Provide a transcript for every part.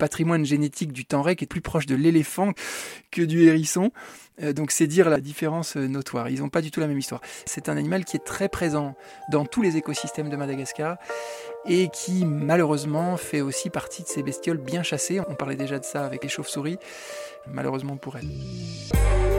patrimoine génétique du tenrec est plus proche de l'éléphant que du hérisson. Euh, donc c'est dire la différence euh, notoire. Ils n'ont pas du tout la même histoire. C'est un animal qui est très présent dans tous les écosystèmes de Madagascar et qui malheureusement fait aussi partie de ces bestioles bien chassées. On parlait déjà de ça avec les chauves-souris, malheureusement pour elles.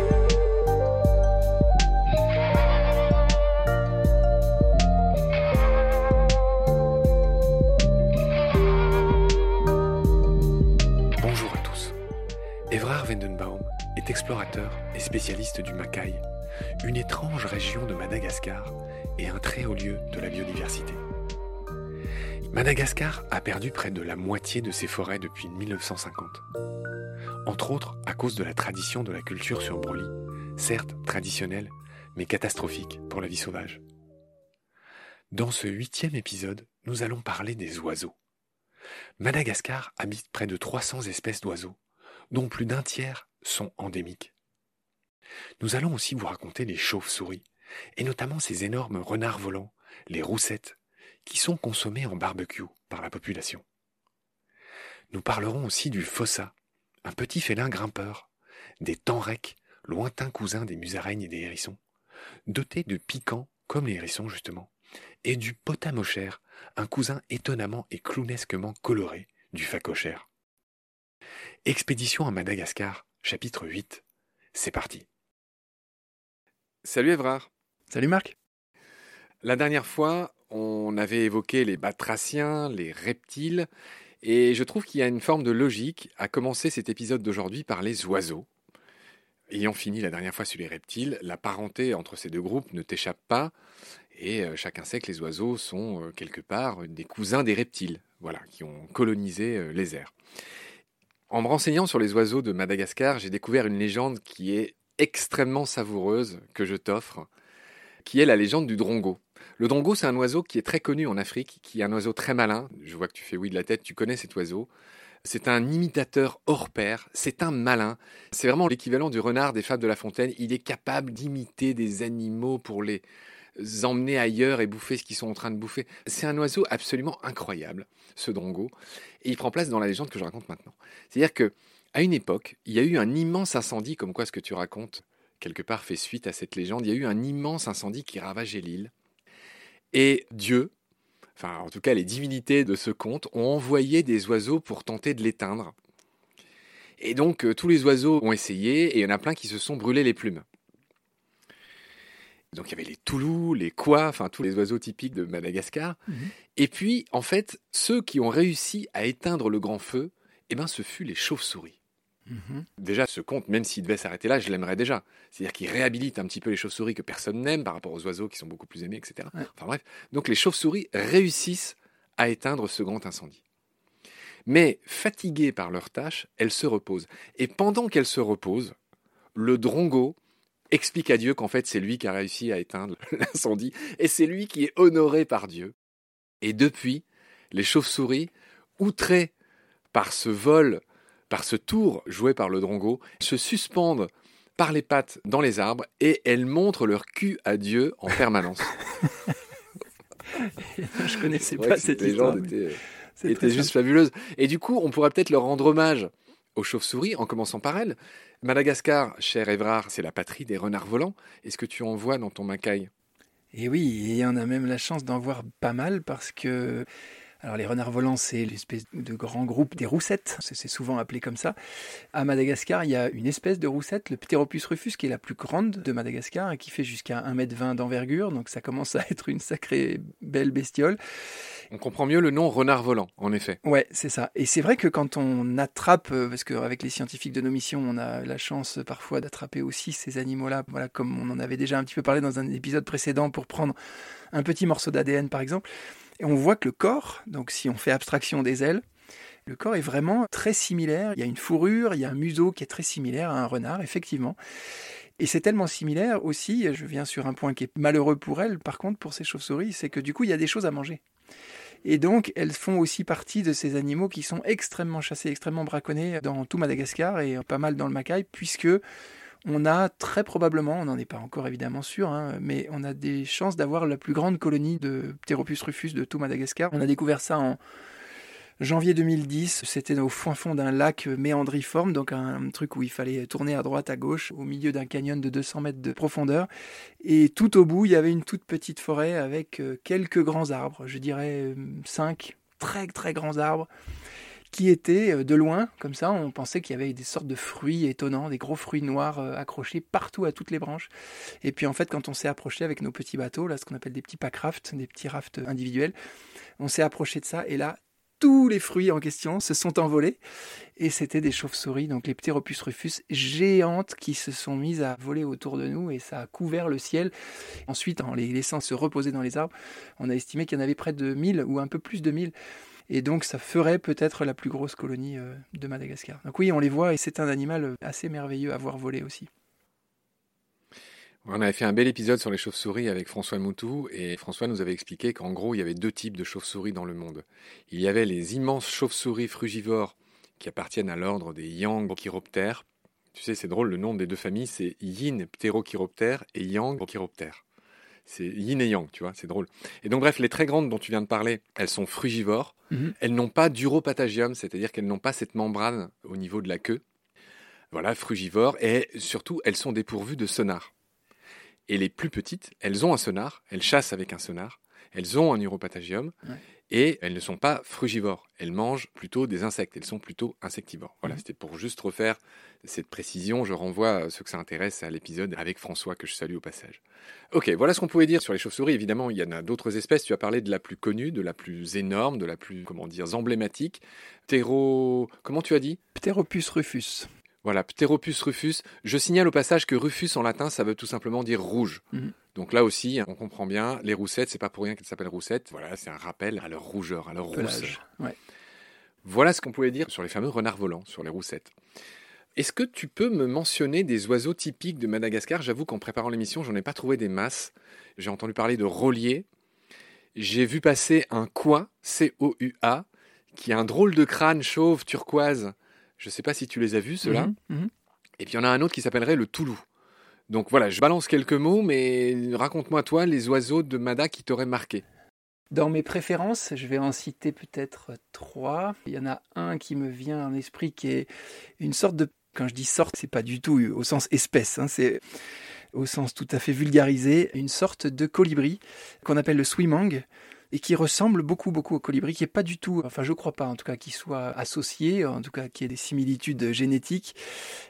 Est explorateur et spécialiste du Macaï, une étrange région de Madagascar et un très haut lieu de la biodiversité. Madagascar a perdu près de la moitié de ses forêts depuis 1950. Entre autres à cause de la tradition de la culture sur brûlis, certes traditionnelle, mais catastrophique pour la vie sauvage. Dans ce huitième épisode, nous allons parler des oiseaux. Madagascar habite près de 300 espèces d'oiseaux, dont plus d'un tiers sont endémiques. Nous allons aussi vous raconter les chauves-souris, et notamment ces énormes renards volants, les roussettes, qui sont consommés en barbecue par la population. Nous parlerons aussi du fossa, un petit félin grimpeur, des tenrecs, lointains cousins des musaraignes et des hérissons, dotés de piquants comme les hérissons justement, et du potamochère, un cousin étonnamment et clownesquement coloré du phacochère. Expédition à Madagascar, chapitre 8. C'est parti. Salut Évrard. Salut Marc. La dernière fois, on avait évoqué les batraciens, les reptiles, et je trouve qu'il y a une forme de logique à commencer cet épisode d'aujourd'hui par les oiseaux. Ayant fini la dernière fois sur les reptiles, la parenté entre ces deux groupes ne t'échappe pas, et euh, chacun sait que les oiseaux sont euh, quelque part des cousins des reptiles, voilà, qui ont colonisé euh, les airs. En me renseignant sur les oiseaux de Madagascar, j'ai découvert une légende qui est extrêmement savoureuse que je t'offre, qui est la légende du drongo. Le drongo, c'est un oiseau qui est très connu en Afrique, qui est un oiseau très malin. Je vois que tu fais oui de la tête, tu connais cet oiseau. C'est un imitateur hors pair, c'est un malin. C'est vraiment l'équivalent du renard des fables de La Fontaine. Il est capable d'imiter des animaux pour les emmener ailleurs et bouffer ce qu'ils sont en train de bouffer. C'est un oiseau absolument incroyable, ce drongo. Et il prend place dans la légende que je raconte maintenant. C'est-à-dire que à une époque, il y a eu un immense incendie, comme quoi ce que tu racontes quelque part fait suite à cette légende. Il y a eu un immense incendie qui ravageait l'île. Et Dieu, enfin en tout cas les divinités de ce conte, ont envoyé des oiseaux pour tenter de l'éteindre. Et donc euh, tous les oiseaux ont essayé et il y en a plein qui se sont brûlés les plumes. Donc il y avait les toulous, les quoi, enfin tous les oiseaux typiques de Madagascar. Mhm. Et puis en fait, ceux qui ont réussi à éteindre le grand feu, eh ben ce fut les chauves-souris. Mhm. Déjà, ce conte, même s'il devait s'arrêter là, je l'aimerais déjà. C'est-à-dire qu'il réhabilite un petit peu les chauves-souris que personne n'aime par rapport aux oiseaux qui sont beaucoup plus aimés, etc. Ouais. Enfin bref, donc les chauves-souris réussissent à éteindre ce grand incendie. Mais fatiguées par leur tâche, elles se reposent. Et pendant qu'elles se reposent, le drongo explique à Dieu qu'en fait c'est lui qui a réussi à éteindre l'incendie et c'est lui qui est honoré par Dieu. Et depuis, les chauves-souris, outrées par ce vol par ce tour joué par le drongo, se suspendent par les pattes dans les arbres et elles montrent leur cul à Dieu en permanence. Je connaissais pas cette histoire. légende mais était, c'est était très juste fabuleuse. Et du coup, on pourrait peut-être leur rendre hommage aux chauves-souris en commençant par elles. Madagascar, cher Évrard, c'est la patrie des renards volants. Est-ce que tu en vois dans ton macaille? Et oui, et on a même la chance d'en voir pas mal parce que. Alors, les renards volants, c'est l'espèce de grand groupe des roussettes, c'est souvent appelé comme ça. À Madagascar, il y a une espèce de roussette, le Pteropus rufus, qui est la plus grande de Madagascar et qui fait jusqu'à 1m20 d'envergure, donc ça commence à être une sacrée belle bestiole. On comprend mieux le nom renard volant, en effet. Ouais, c'est ça. Et c'est vrai que quand on attrape, euh, parce qu'avec les scientifiques de nos missions, on a la chance euh, parfois d'attraper aussi ces animaux-là, voilà, comme on en avait déjà un petit peu parlé dans un épisode précédent pour prendre un petit morceau d'ADN par exemple. On voit que le corps, donc si on fait abstraction des ailes, le corps est vraiment très similaire. Il y a une fourrure, il y a un museau qui est très similaire à un renard, effectivement. Et c'est tellement similaire aussi, je viens sur un point qui est malheureux pour elles, par contre, pour ces chauves-souris, c'est que du coup, il y a des choses à manger. Et donc, elles font aussi partie de ces animaux qui sont extrêmement chassés, extrêmement braconnés dans tout Madagascar et pas mal dans le Macaï, puisque on a très probablement, on n'en est pas encore évidemment sûr, hein, mais on a des chances d'avoir la plus grande colonie de Pteropus rufus de tout Madagascar. On a découvert ça en Janvier 2010, c'était au fond fond d'un lac méandriforme, donc un truc où il fallait tourner à droite, à gauche, au milieu d'un canyon de 200 mètres de profondeur. Et tout au bout, il y avait une toute petite forêt avec euh, quelques grands arbres, je dirais euh, cinq très très grands arbres qui étaient euh, de loin, comme ça, on pensait qu'il y avait des sortes de fruits étonnants, des gros fruits noirs accrochés partout à toutes les branches. Et puis en fait, quand on s'est approché avec nos petits bateaux, là, ce qu'on appelle des petits pack rafts, des petits rafts individuels, on s'est approché de ça, et là, tous les fruits en question se sont envolés. Et c'était des chauves-souris, donc les Pteropus rufus géantes qui se sont mises à voler autour de nous et ça a couvert le ciel. Ensuite, en les laissant se reposer dans les arbres, on a estimé qu'il y en avait près de 1000 ou un peu plus de 1000. Et donc ça ferait peut-être la plus grosse colonie euh, de Madagascar. Donc oui, on les voit et c'est un animal euh, assez merveilleux à voir voler aussi. On avait fait un bel épisode sur les chauves-souris avec François Moutou et François nous avait expliqué qu'en gros il y avait deux types de chauves-souris dans le monde. Il y avait les immenses chauves-souris frugivores qui appartiennent à l'ordre des Yang chiroptères. Tu sais, c'est drôle, le nom des deux familles c'est Yin pterochiroptère et Yang chiroptère. C'est yin et yang, tu vois, c'est drôle. Et donc bref, les très grandes dont tu viens de parler, elles sont frugivores. Mhm. Elles n'ont pas d'uropatagium, c'est-à-dire qu'elles n'ont pas cette membrane au niveau de la queue. Voilà, frugivores. Et surtout, elles sont dépourvues de sonar. Et les plus petites, elles ont un sonar, elles chassent avec un sonar, elles ont un uropatagium, et elles ne sont pas frugivores. Elles mangent plutôt des insectes, elles sont plutôt insectivores. Voilà, mhm. c'était pour juste refaire cette précision. Je renvoie ceux que ça intéresse à l'épisode avec François, que je salue au passage. Ok, voilà ce qu'on pouvait dire sur les chauves-souris. Évidemment, il y en a d'autres espèces. Tu as parlé de la plus connue, de la plus énorme, de la plus, comment dire, emblématique. Ptéro... Comment tu as dit? Pteropus rufus. Voilà, Pteropus rufus. Je signale au passage que rufus en latin, ça veut tout simplement dire rouge. Mhm. Donc là aussi, on comprend bien, les roussettes, c'est pas pour rien qu'elles s'appellent roussettes. Voilà, c'est un rappel à leur rougeur, à leur rousseur. Voilà ce qu'on pouvait dire sur les fameux renards volants, sur les roussettes. Est-ce que tu peux me mentionner des oiseaux typiques de Madagascar? J'avoue qu'en préparant l'émission, j'en ai pas trouvé des masses. J'ai entendu parler de rolier. J'ai vu passer un quoi, C-O-U-A, qui a un drôle de crâne chauve turquoise je ne sais pas si tu les as vus, ceux-là. Mhm, mhm. Et puis il y en a un autre qui s'appellerait le Toulou. Donc voilà, je balance quelques mots, mais raconte-moi toi les oiseaux de Mada qui t'auraient marqué. Dans mes préférences, je vais en citer peut-être trois. Il y en a un qui me vient en esprit qui est une sorte de... Quand je dis sorte, c'est pas du tout au sens espèce, hein, c'est au sens tout à fait vulgarisé, une sorte de colibri qu'on appelle le swimang et qui ressemble beaucoup beaucoup au colibri, qui est pas du tout, enfin je crois pas en tout cas qu'il soit associé, en tout cas qu'il y ait des similitudes génétiques,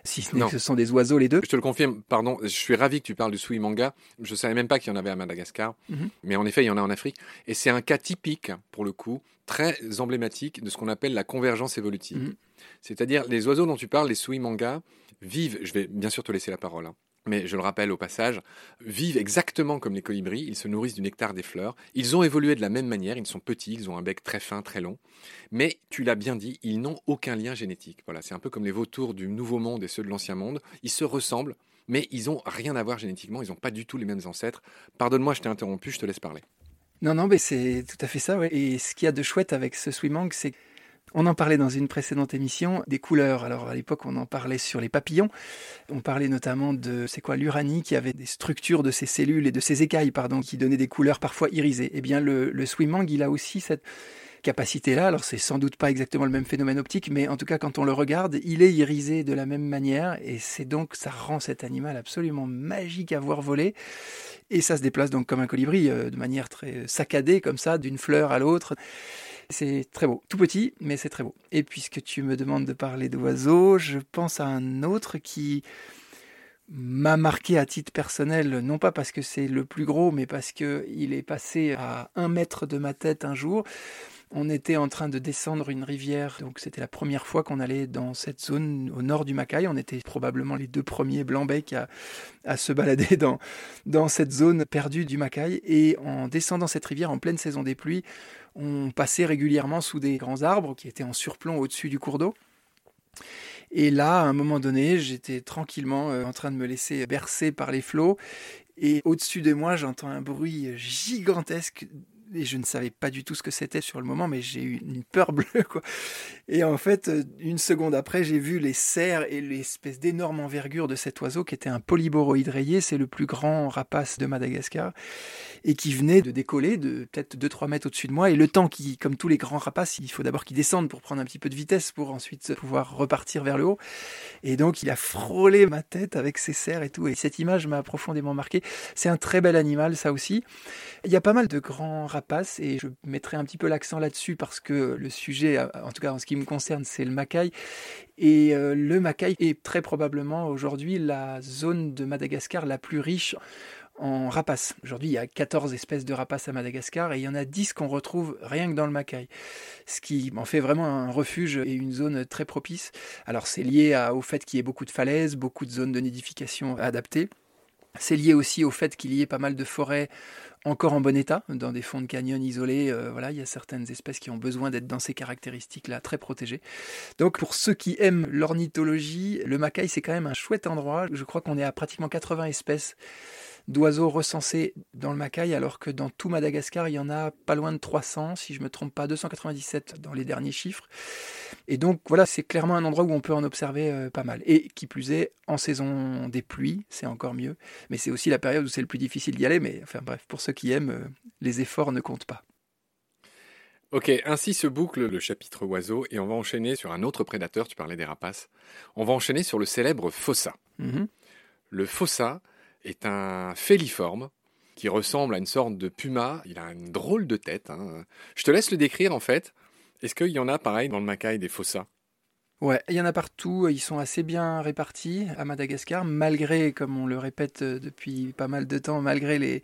si ce n'est que ce sont des oiseaux les deux. Je te le confirme, pardon, je suis ravi que tu parles du Sui manga. Je savais même pas qu'il y en avait à Madagascar, mhm. mais en effet il y en a en Afrique, et c'est un cas typique pour le coup, très emblématique de ce qu'on appelle la convergence évolutive. Mhm. C'est-à-dire les oiseaux dont tu parles, les Sui manga, vivent, je vais bien sûr te laisser la parole, hein, mais je le rappelle au passage, vivent exactement comme les colibris, ils se nourrissent du nectar des fleurs, ils ont évolué de la même manière, ils sont petits, ils ont un bec très fin, très long, mais tu l'as bien dit, ils n'ont aucun lien génétique. Voilà, c'est un peu comme les vautours du Nouveau Monde et ceux de l'Ancien Monde, ils se ressemblent, mais ils n'ont rien à voir génétiquement, ils n'ont pas du tout les mêmes ancêtres. Pardonne-moi, je t'ai interrompu, je te laisse parler. Non, non, mais c'est tout à fait ça, Et ce qu'il y a de chouette avec ce Swimang, c'est on en parlait dans une précédente émission des couleurs. Alors à l'époque, on en parlait sur les papillons. On parlait notamment de c'est quoi l'uranie qui avait des structures de ses cellules et de ses écailles, pardon, qui donnaient des couleurs parfois irisées. Eh bien, le, le swimmang, il a aussi cette capacité-là. Alors c'est sans doute pas exactement le même phénomène optique, mais en tout cas quand on le regarde, il est irisé de la même manière et c'est donc ça rend cet animal absolument magique à voir voler. Et ça se déplace donc comme un colibri, euh, de manière très saccadée comme ça, d'une fleur à l'autre. C'est très beau. Tout petit, mais c'est très beau. Et puisque tu me demandes de parler d'oiseaux, je pense à un autre qui m'a marqué à titre personnel, non pas parce que c'est le plus gros, mais parce qu'il est passé à un mètre de ma tête un jour. On était en train de descendre une rivière, donc c'était la première fois qu'on allait dans cette zone au nord du Macaï. On était probablement les deux premiers blancs-becs à, à, se balader dans, dans cette zone perdue du Macaï. Et en descendant cette rivière en pleine saison des pluies, on passait régulièrement sous des grands arbres qui étaient en surplomb au-dessus du cours d'eau. Et là, à un moment donné, j'étais tranquillement euh, en train de me laisser bercer par les flots. Et au-dessus de moi, j'entends un bruit gigantesque et je ne savais pas du tout ce que c'était sur le moment, mais j'ai eu une peur bleue, quoi. Et en fait, euh, une seconde après, j'ai vu les serres et l'espèce d'énorme envergure de cet oiseau qui était un polyboroïde c'est le plus grand rapace de Madagascar, et qui venait de décoller de peut-être 2-3 mètres au-dessus de moi. Et le temps qui, comme tous les grands rapaces, il faut d'abord qu'il descende pour prendre un petit peu de vitesse pour ensuite pouvoir repartir vers le haut. Et donc, il a frôlé ma tête avec ses serres et tout. Et cette image m'a profondément marqué. C'est un très bel animal, ça aussi. Il y a pas mal de grands rapaces et je mettrai un petit peu l'accent là-dessus parce que le sujet, en tout cas en ce qui me concerne, c'est le macaï. Et euh, le macaï est très probablement aujourd'hui la zone de Madagascar la plus riche en rapaces. Aujourd'hui, il y a 14 espèces de rapaces à Madagascar et il y en a 10 qu'on retrouve rien que dans le Macaï. Ce qui en fait vraiment un refuge et une zone très propice. Alors, c'est lié au fait qu'il y ait beaucoup de falaises, beaucoup de zones de nidification adaptées. C'est lié aussi au fait qu'il y ait pas mal de forêts encore en bon état, dans des fonds de canyon isolés. Euh, voilà, il y a certaines espèces qui ont besoin d'être dans ces caractéristiques-là, très protégées. Donc, pour ceux qui aiment l'ornithologie, le Macaï, c'est quand même un chouette endroit. Je crois qu'on est à pratiquement 80 espèces d'oiseaux recensés dans le Macaï, alors que dans tout Madagascar, il y en a pas loin de 300, si je ne me trompe pas, 297 dans les derniers chiffres. Et donc voilà, c'est clairement un endroit où on peut en observer euh, pas mal. Et qui plus est, en saison des pluies, c'est encore mieux. Mais c'est aussi la période où c'est le plus difficile d'y aller. Mais enfin bref, pour ceux qui aiment, euh, les efforts ne comptent pas. Ok, ainsi se boucle le chapitre oiseau et on va enchaîner sur un autre prédateur, tu parlais des rapaces. On va enchaîner sur le célèbre fossa. Mm-hmm. Le fossa, est un féliforme qui ressemble à une sorte de puma. Il a une drôle de tête. Hein. Je te laisse le décrire en fait. Est-ce qu'il y en a pareil dans le Macaï des fossas Ouais, il y en a partout. Ils sont assez bien répartis à Madagascar, malgré, comme on le répète depuis pas mal de temps, malgré les,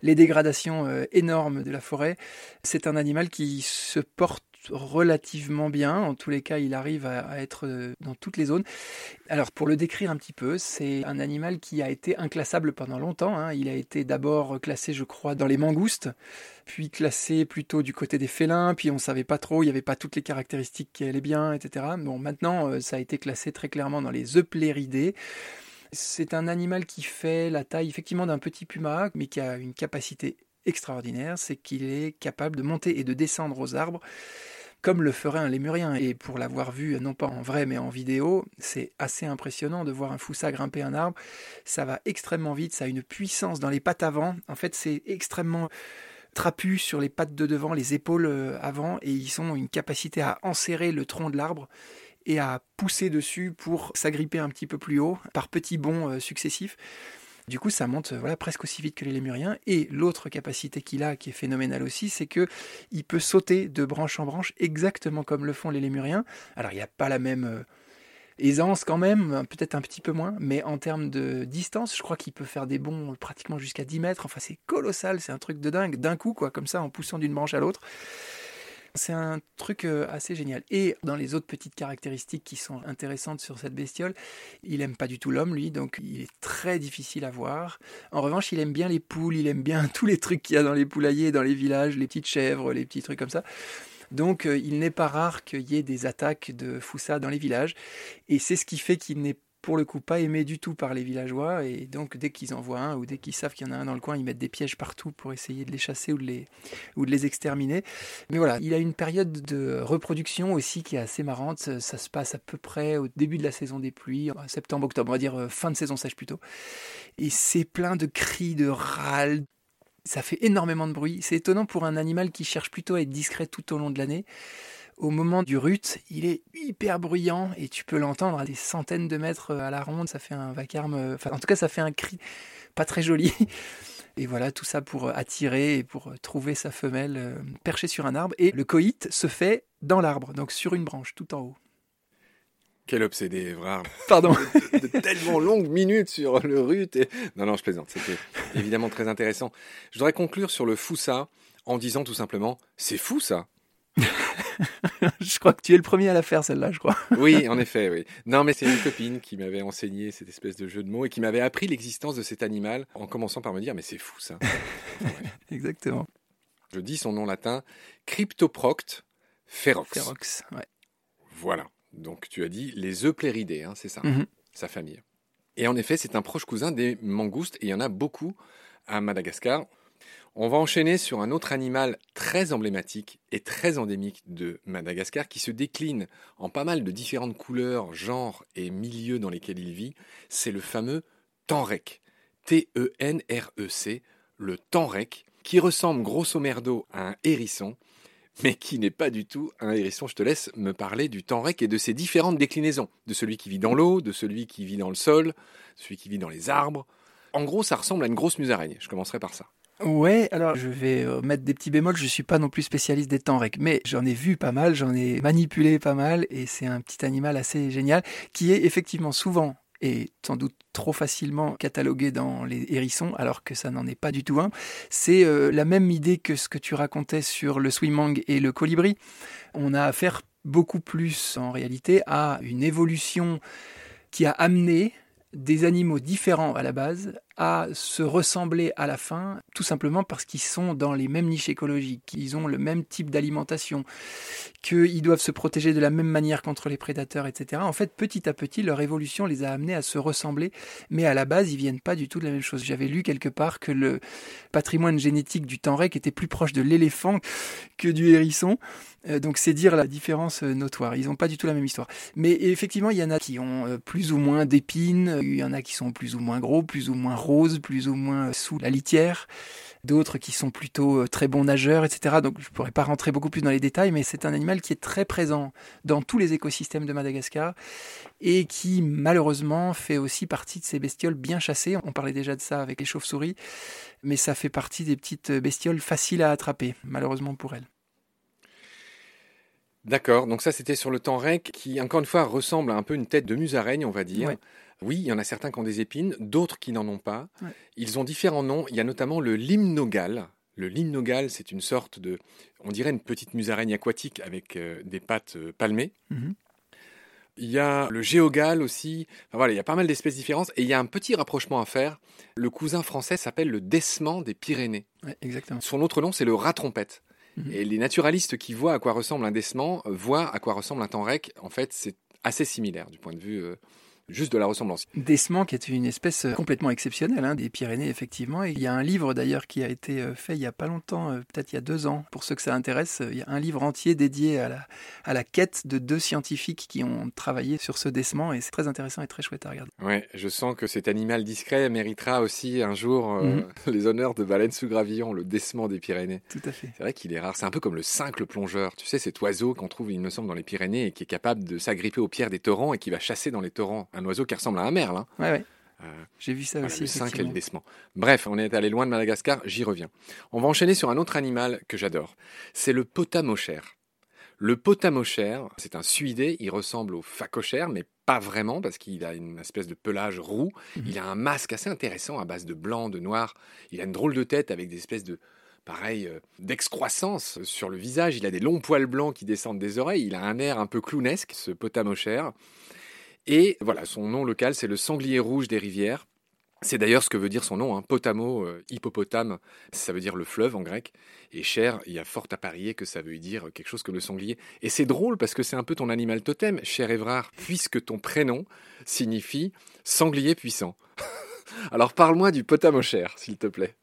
les dégradations euh, énormes de la forêt. C'est un animal qui se porte relativement bien. En tous les cas, il arrive à, être euh, dans toutes les zones. Alors, pour le décrire un petit peu, c'est un animal qui a été inclassable pendant longtemps. Hein. Il a été d'abord classé, je crois, dans les mangoustes, puis classé plutôt du côté des félins, puis on ne savait pas trop, il n'y avait pas toutes les caractéristiques qui allaient bien, etc. Bon, maintenant, euh, ça a été classé très clairement dans les eupléridés. C'est un animal qui fait la taille effectivement d'un petit puma, mais qui a une capacité extraordinaire, c'est qu'il est capable de monter et de descendre aux arbres comme le ferait un lémurien. Et pour l'avoir vu, non pas en vrai, mais en vidéo, c'est assez impressionnant de voir un foussa grimper un arbre. Ça va extrêmement vite, ça a une puissance dans les pattes avant. En fait, c'est extrêmement trapu sur les pattes de devant, les épaules euh, avant, et ils ont une capacité à enserrer le tronc de l'arbre et à pousser dessus pour s'agripper un petit peu plus haut par petits bonds euh, successifs. Du coup, ça monte voilà, presque aussi vite que les lémuriens. Et l'autre capacité qu'il a, qui est phénoménale aussi, c'est que il peut sauter de branche en branche exactement comme le font les lémuriens. Alors, il n'y a pas la même euh, aisance quand même, peut-être un petit peu moins, mais en termes de distance, je crois qu'il peut faire des bonds pratiquement jusqu'à 10 mètres. Enfin, c'est colossal, c'est un truc de dingue, d'un coup, quoi, comme ça, en poussant d'une branche à l'autre. C'est un truc euh, assez génial. Et dans les autres petites caractéristiques qui sont intéressantes sur cette bestiole, il aime pas du tout l'homme, lui, donc il est très difficile à voir. En revanche, il aime bien les poules, il aime bien tous les trucs qu'il y a dans les poulaillers, dans les villages, les petites chèvres, les petits trucs comme ça. Donc euh, il n'est pas rare qu'il y ait des attaques de Foussa dans les villages. Et c'est ce qui fait qu'il n'est pour le coup pas aimé du tout par les villageois et donc dès qu'ils en voient un ou dès qu'ils savent qu'il y en a un dans le coin, ils mettent des pièges partout pour essayer de les chasser ou de les, ou de les exterminer. Mais voilà, il a une période de reproduction aussi qui est assez marrante. Ça se passe à peu près au début de la saison des pluies, septembre-octobre, on va dire euh, fin de saison sèche plutôt. Et c'est plein de cris, de râles, ça fait énormément de bruit. C'est étonnant pour un animal qui cherche plutôt à être discret tout au long de l'année au moment du rut, il est hyper bruyant et tu peux l'entendre à des centaines de mètres à la ronde. Ça fait un vacarme, enfin, en tout cas, ça fait un cri pas très joli. Et voilà, tout ça pour attirer et pour trouver sa femelle euh, perchée sur un arbre. Et le coït se fait dans l'arbre, donc sur une branche, tout en haut. Quel obsédé, Evrard. Pardon. De, tellement longues minutes sur le rut. Et... Non, non, je plaisante. C'était évidemment très intéressant. Je voudrais conclure sur le foussa en disant tout simplement, c'est fou ça. je crois que tu es le premier à la faire, celle-là, je crois. oui, en effet, oui. Non, mais c'est une copine qui m'avait enseigné cette espèce de jeu de mots et qui m'avait appris l'existence de cet animal en commençant par me dire, mais c'est fou ça. Exactement. Je dis son nom latin, Cryptoproct ferox. Ferox, ouais. Voilà. Donc tu as dit les Eupléridés, hein, c'est ça, mhm. sa famille. Et en effet, c'est un proche cousin des mangoustes et il y en a beaucoup à Madagascar. On va enchaîner sur un autre animal très emblématique et très endémique de Madagascar qui se décline en pas mal de différentes couleurs, genres et milieux dans lesquels il vit. C'est le fameux Tenrec. T-E-N-R-E-C, le Tenrec, qui ressemble grosso merdo à un hérisson, mais qui n'est pas du tout un hérisson. Je te laisse me parler du Tenrec et de ses différentes déclinaisons, de celui qui vit dans l'eau, de celui qui vit dans le sol, celui qui vit dans les arbres. En gros, ça ressemble à une grosse musaraigne. Je commencerai par ça. Ouais, alors je vais euh, mettre des petits bémols, je suis pas non plus spécialiste des temps rec, mais j'en ai vu pas mal, j'en ai manipulé pas mal, et c'est un petit animal assez génial, qui est effectivement souvent et sans doute trop facilement catalogué dans les hérissons, alors que ça n'en est pas du tout un. C'est euh, la même idée que ce que tu racontais sur le swimang et le colibri. On a affaire beaucoup plus en réalité à une évolution qui a amené des animaux différents à la base à se ressembler à la fin, tout simplement parce qu'ils sont dans les mêmes niches écologiques, qu'ils ont le même type d'alimentation, qu'ils doivent se protéger de la même manière contre les prédateurs, etc. En fait, petit à petit, leur évolution les a amenés à se ressembler, mais à la base, ils viennent pas du tout de la même chose. J'avais lu quelque part que le patrimoine génétique du Tenrec était plus proche de l'éléphant que du hérisson. Euh, donc c'est dire la différence euh, notoire. Ils n'ont pas du tout la même histoire. Mais effectivement, il y en a qui ont euh, plus ou moins d'épines, il y en a qui sont plus ou moins gros, plus ou moins plus ou moins sous la litière, d'autres qui sont plutôt très bons nageurs, etc. Donc je ne pourrais pas rentrer beaucoup plus dans les détails, mais c'est un animal qui est très présent dans tous les écosystèmes de Madagascar et qui malheureusement fait aussi partie de ces bestioles bien chassées. On parlait déjà de ça avec les chauves-souris, mais ça fait partie des petites bestioles faciles à attraper, malheureusement pour elles. D'accord, donc ça c'était sur le temps rec qui encore une fois ressemble à un peu une tête de musaraigne on va dire. Oui, il y en a certains qui ont des épines, d'autres qui n'en ont pas. Ils ont différents noms, il y a notamment le limnogal. Le limnogal c'est une sorte de, on dirait une petite musaraigne aquatique avec euh, des pattes euh, palmées. Mhm. Il y a le géogal aussi. voilà, il y a pas mal d'espèces différentes. Et il y a un petit rapprochement à faire. Le cousin français s'appelle le décement des Pyrénées. exactement. Son autre nom, c'est le rat trompette. Mhm. Et les naturalistes qui voient à quoi ressemble un décement voient à quoi ressemble un temps rec. En fait, c'est assez similaire du point de vue euh, juste de la ressemblance. Desman, qui est une espèce euh, complètement exceptionnelle hein, des Pyrénées, effectivement. Et il y a un livre d'ailleurs qui a été euh, fait il y a pas longtemps, euh, peut-être il y a deux ans, pour ceux que ça intéresse. Il y a un livre entier dédié à la, à la quête de deux scientifiques qui ont travaillé sur ce Desman et c'est très intéressant et très chouette à regarder. Ouais, je sens que cet animal discret méritera aussi un jour mhm. les honneurs de baleine sous gravillon, le Desman des Pyrénées. Tout à fait. C'est vrai qu'il est rare. C'est un peu comme le cincle plongeur. Tu sais, cet oiseau qu'on trouve, il me semble, dans les Pyrénées et qui est capable de s'agripper aux pierres des torrents et qui va chasser dans les torrents. Un oiseau qui ressemble à un merle. Hein. Ouais, ouais. Euh, J'ai vu ça aussi. Le 5 et le décement. Bref, on est allé loin de Madagascar, j'y reviens. On va enchaîner sur un autre animal que j'adore. C'est le potamochère. Le potamochère, c'est un suidé, il ressemble au phacochère, mais pas vraiment, parce qu'il a une espèce de pelage roux. Mhm. Il a un masque assez intéressant à base de blanc, de noir. Il a une drôle de tête avec des espèces de, pareil, euh, d'excroissance sur le visage. Il a des longs poils blancs qui descendent des oreilles. Il a un air un peu clownesque, ce potamochère. Et voilà, son nom local, c'est le sanglier rouge des rivières. C'est d'ailleurs ce que veut dire son nom, hein, potamo, euh, hippopotame, ça veut dire le fleuve en grec. Et cher, il y a fort à parier que ça veut dire quelque chose comme le sanglier. Et c'est drôle parce que c'est un peu ton animal totem, cher Évrard, puisque ton prénom signifie sanglier puissant. Alors parle-moi du cher, s'il te plaît.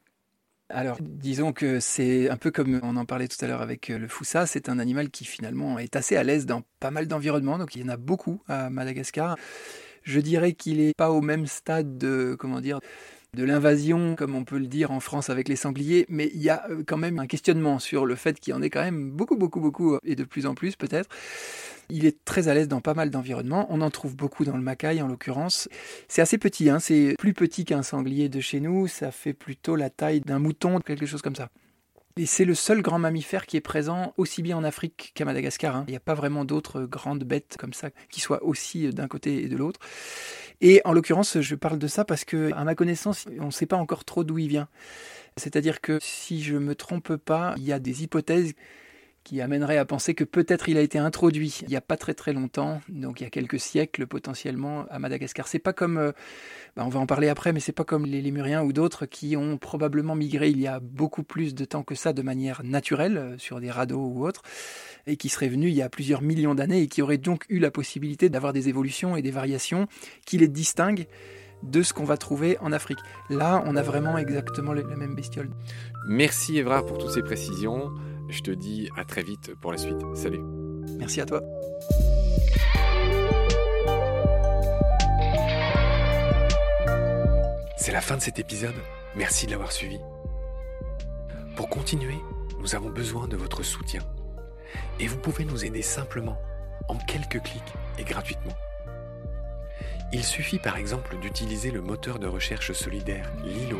Alors, disons que c'est un peu comme on en parlait tout à l'heure avec euh, le foussa, c'est un animal qui finalement est assez à l'aise dans pas mal d'environnements, donc il y en a beaucoup à Madagascar. Je dirais qu'il n'est pas au même stade de, comment dire, de l'invasion, comme on peut le dire en France avec les sangliers, mais il y a euh, quand même un questionnement sur le fait qu'il y en ait quand même beaucoup, beaucoup, beaucoup, et de plus en plus peut-être. Il est très à l'aise dans pas mal d'environnements. On en trouve beaucoup dans le Macaï en l'occurrence. C'est assez petit, hein. c'est plus petit qu'un sanglier de chez nous. Ça fait plutôt la taille d'un mouton, quelque chose comme ça. Et c'est le seul grand mammifère qui est présent aussi bien en Afrique qu'à Madagascar. Hein. Il n'y a pas vraiment d'autres grandes bêtes comme ça qui soient aussi d'un côté et de l'autre. Et en l'occurrence, je parle de ça parce que, à ma connaissance, on ne sait pas encore trop d'où il vient. C'est-à-dire que si je me trompe pas, il y a des hypothèses qui amènerait à penser que peut-être il a été introduit il n'y a pas très très longtemps, donc il y a quelques siècles potentiellement à Madagascar. C'est pas comme, euh, bah, on va en parler après, mais c'est pas comme les Lémuriens ou d'autres qui ont probablement migré il y a beaucoup plus de temps que ça de manière naturelle euh, sur des radeaux ou autres, et qui seraient venus il y a plusieurs millions d'années et qui auraient donc eu la possibilité d'avoir des évolutions et des variations qui les distinguent de ce qu'on va trouver en Afrique. Là, on a vraiment exactement la même bestiole. Merci Évrard pour toutes ces précisions. Je te dis à très vite pour la suite. Salut. Merci à toi. C'est la fin de cet épisode. Merci de l'avoir suivi. Pour continuer, nous avons besoin de votre soutien. Et vous pouvez nous aider simplement, en quelques clics et gratuitement. Il suffit par exemple d'utiliser le moteur de recherche solidaire Lilo.